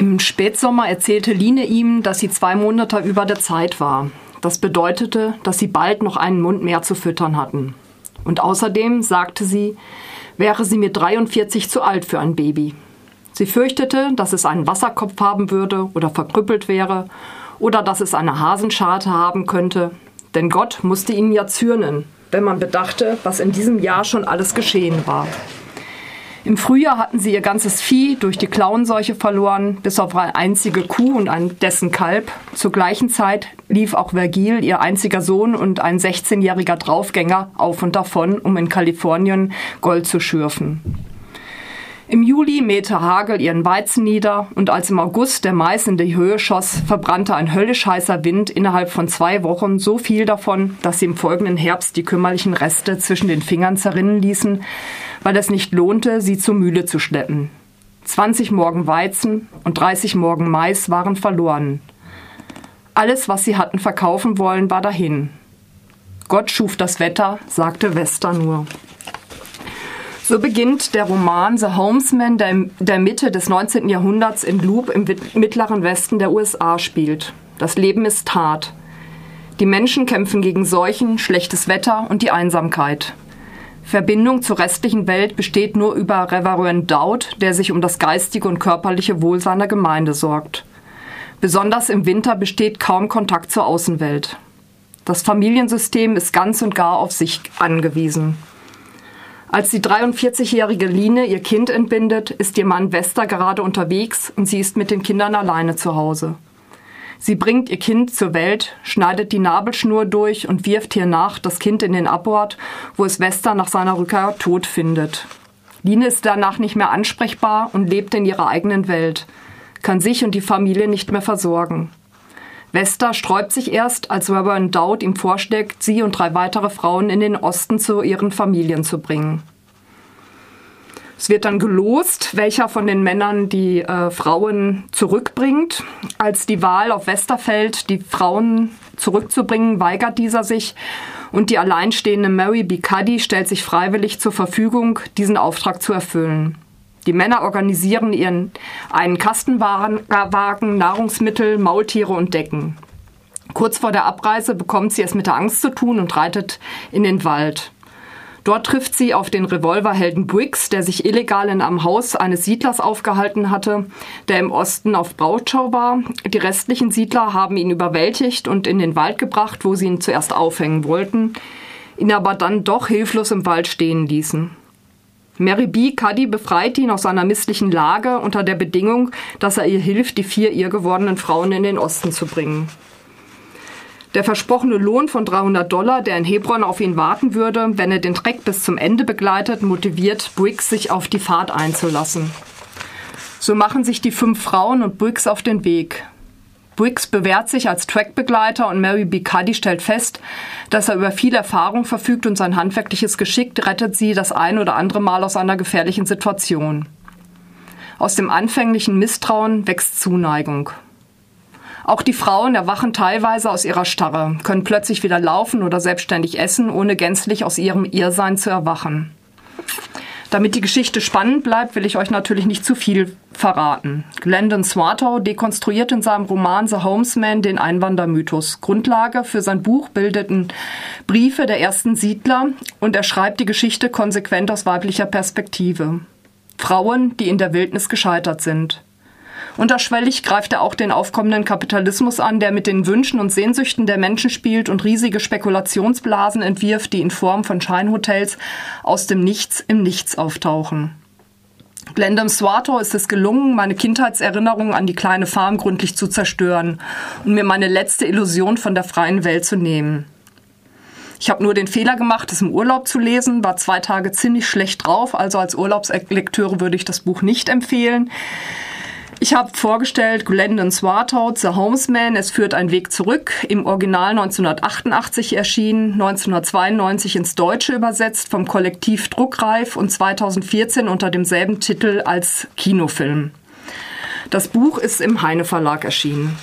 Im Spätsommer erzählte Line ihm, dass sie zwei Monate über der Zeit war. Das bedeutete, dass sie bald noch einen Mund mehr zu füttern hatten. Und außerdem, sagte sie, wäre sie mit 43 zu alt für ein Baby. Sie fürchtete, dass es einen Wasserkopf haben würde oder verkrüppelt wäre oder dass es eine Hasenscharte haben könnte. Denn Gott musste ihnen ja zürnen, wenn man bedachte, was in diesem Jahr schon alles geschehen war. Im Frühjahr hatten sie ihr ganzes Vieh durch die Klauenseuche verloren, bis auf eine einzige Kuh und ein, dessen Kalb. Zur gleichen Zeit lief auch Vergil, ihr einziger Sohn und ein 16-jähriger Draufgänger, auf und davon, um in Kalifornien Gold zu schürfen. Im Juli mähte Hagel ihren Weizen nieder und als im August der Mais in die Höhe schoss, verbrannte ein höllisch heißer Wind innerhalb von zwei Wochen so viel davon, dass sie im folgenden Herbst die kümmerlichen Reste zwischen den Fingern zerrinnen ließen, weil es nicht lohnte, sie zur Mühle zu schleppen. 20 Morgen Weizen und 30 Morgen Mais waren verloren. Alles, was sie hatten verkaufen wollen, war dahin. Gott schuf das Wetter, sagte Vesta nur. So beginnt der Roman The Homesman, der der Mitte des 19. Jahrhunderts in Loop im mittleren Westen der USA spielt. Das Leben ist hart. Die Menschen kämpfen gegen Seuchen, schlechtes Wetter und die Einsamkeit. Verbindung zur restlichen Welt besteht nur über Reverend Dowd, der sich um das geistige und körperliche Wohl seiner Gemeinde sorgt. Besonders im Winter besteht kaum Kontakt zur Außenwelt. Das Familiensystem ist ganz und gar auf sich angewiesen. Als die 43-jährige Line ihr Kind entbindet, ist ihr Mann Wester gerade unterwegs und sie ist mit den Kindern alleine zu Hause. Sie bringt ihr Kind zur Welt, schneidet die Nabelschnur durch und wirft hiernach das Kind in den Abort, wo es Wester nach seiner Rückkehr tot findet. Line ist danach nicht mehr ansprechbar und lebt in ihrer eigenen Welt, kann sich und die Familie nicht mehr versorgen. Vesta sträubt sich erst, als Reverend Dowd ihm vorschlägt, sie und drei weitere Frauen in den Osten zu ihren Familien zu bringen. Es wird dann gelost, welcher von den Männern die äh, Frauen zurückbringt. Als die Wahl auf Westerfeld, die Frauen zurückzubringen, weigert dieser sich und die alleinstehende Mary B. Cuddy stellt sich freiwillig zur Verfügung, diesen Auftrag zu erfüllen. Die Männer organisieren ihren einen Kastenwagen, Nahrungsmittel, Maultiere und Decken. Kurz vor der Abreise bekommt sie es mit der Angst zu tun und reitet in den Wald. Dort trifft sie auf den Revolverhelden Briggs, der sich illegal in einem Haus eines Siedlers aufgehalten hatte, der im Osten auf Brautschau war. Die restlichen Siedler haben ihn überwältigt und in den Wald gebracht, wo sie ihn zuerst aufhängen wollten, ihn aber dann doch hilflos im Wald stehen ließen. Mary B. Cuddy befreit ihn aus seiner misslichen Lage unter der Bedingung, dass er ihr hilft, die vier ihr gewordenen Frauen in den Osten zu bringen. Der versprochene Lohn von 300 Dollar, der in Hebron auf ihn warten würde, wenn er den Treck bis zum Ende begleitet, motiviert Briggs, sich auf die Fahrt einzulassen. So machen sich die fünf Frauen und Briggs auf den Weg. Briggs bewährt sich als Trackbegleiter und Mary B. Cuddy stellt fest, dass er über viel Erfahrung verfügt und sein handwerkliches Geschick rettet sie das ein oder andere Mal aus einer gefährlichen Situation. Aus dem anfänglichen Misstrauen wächst Zuneigung. Auch die Frauen erwachen teilweise aus ihrer Starre, können plötzlich wieder laufen oder selbstständig essen, ohne gänzlich aus ihrem Irrsein zu erwachen. Damit die Geschichte spannend bleibt, will ich euch natürlich nicht zu viel verraten. Glendon Swartow dekonstruiert in seinem Roman The Homesman den Einwandermythos. Grundlage für sein Buch bildeten Briefe der ersten Siedler und er schreibt die Geschichte konsequent aus weiblicher Perspektive. Frauen, die in der Wildnis gescheitert sind. Unterschwellig greift er auch den aufkommenden Kapitalismus an, der mit den Wünschen und Sehnsüchten der Menschen spielt und riesige Spekulationsblasen entwirft, die in Form von Scheinhotels aus dem Nichts im Nichts auftauchen. Glendam Swato ist es gelungen, meine Kindheitserinnerungen an die kleine Farm gründlich zu zerstören und mir meine letzte Illusion von der freien Welt zu nehmen. Ich habe nur den Fehler gemacht, es im Urlaub zu lesen, war zwei Tage ziemlich schlecht drauf, also als Urlaubslektüre würde ich das Buch nicht empfehlen. Ich habe vorgestellt Glendon Swartout, The Homesman, es führt ein Weg zurück, im Original 1988 erschienen, 1992 ins Deutsche übersetzt vom Kollektiv Druckreif und 2014 unter demselben Titel als Kinofilm. Das Buch ist im Heine Verlag erschienen.